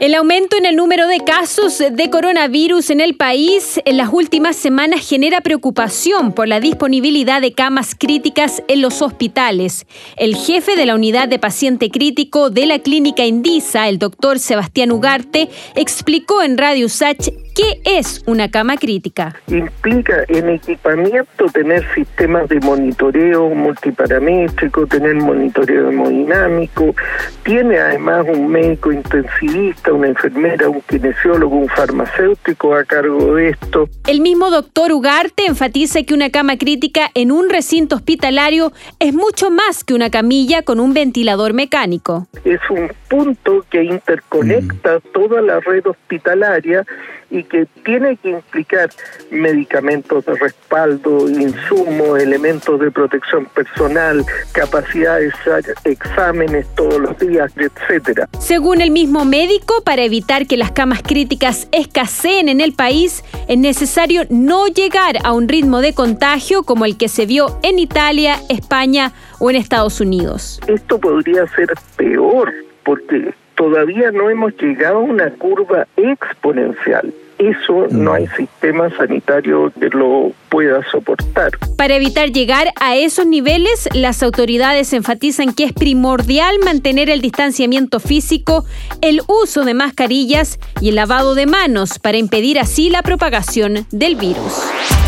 El aumento en el número de casos de coronavirus en el país en las últimas semanas genera preocupación por la disponibilidad de camas críticas en los hospitales. El jefe de la unidad de paciente crítico de la clínica Indisa, el doctor Sebastián Ugarte, explicó en Radio Sach ¿Qué es una cama crítica? Implica en equipamiento tener sistemas de monitoreo multiparamétrico, tener monitoreo hemodinámico, tiene además un médico intensivista, una enfermera, un kinesiólogo, un farmacéutico a cargo de esto. El mismo doctor Ugarte enfatiza que una cama crítica en un recinto hospitalario es mucho más que una camilla con un ventilador mecánico. Es un punto que interconecta mm. toda la red hospitalaria y que tiene que implicar medicamentos de respaldo, insumos, elementos de protección personal, capacidades, exámenes todos los días, etcétera. Según el mismo médico, para evitar que las camas críticas escaseen en el país, es necesario no llegar a un ritmo de contagio como el que se vio en Italia, España o en Estados Unidos. Esto podría ser peor porque todavía no hemos llegado a una curva exponencial. Eso no hay sistema sanitario que lo pueda soportar. Para evitar llegar a esos niveles, las autoridades enfatizan que es primordial mantener el distanciamiento físico, el uso de mascarillas y el lavado de manos para impedir así la propagación del virus.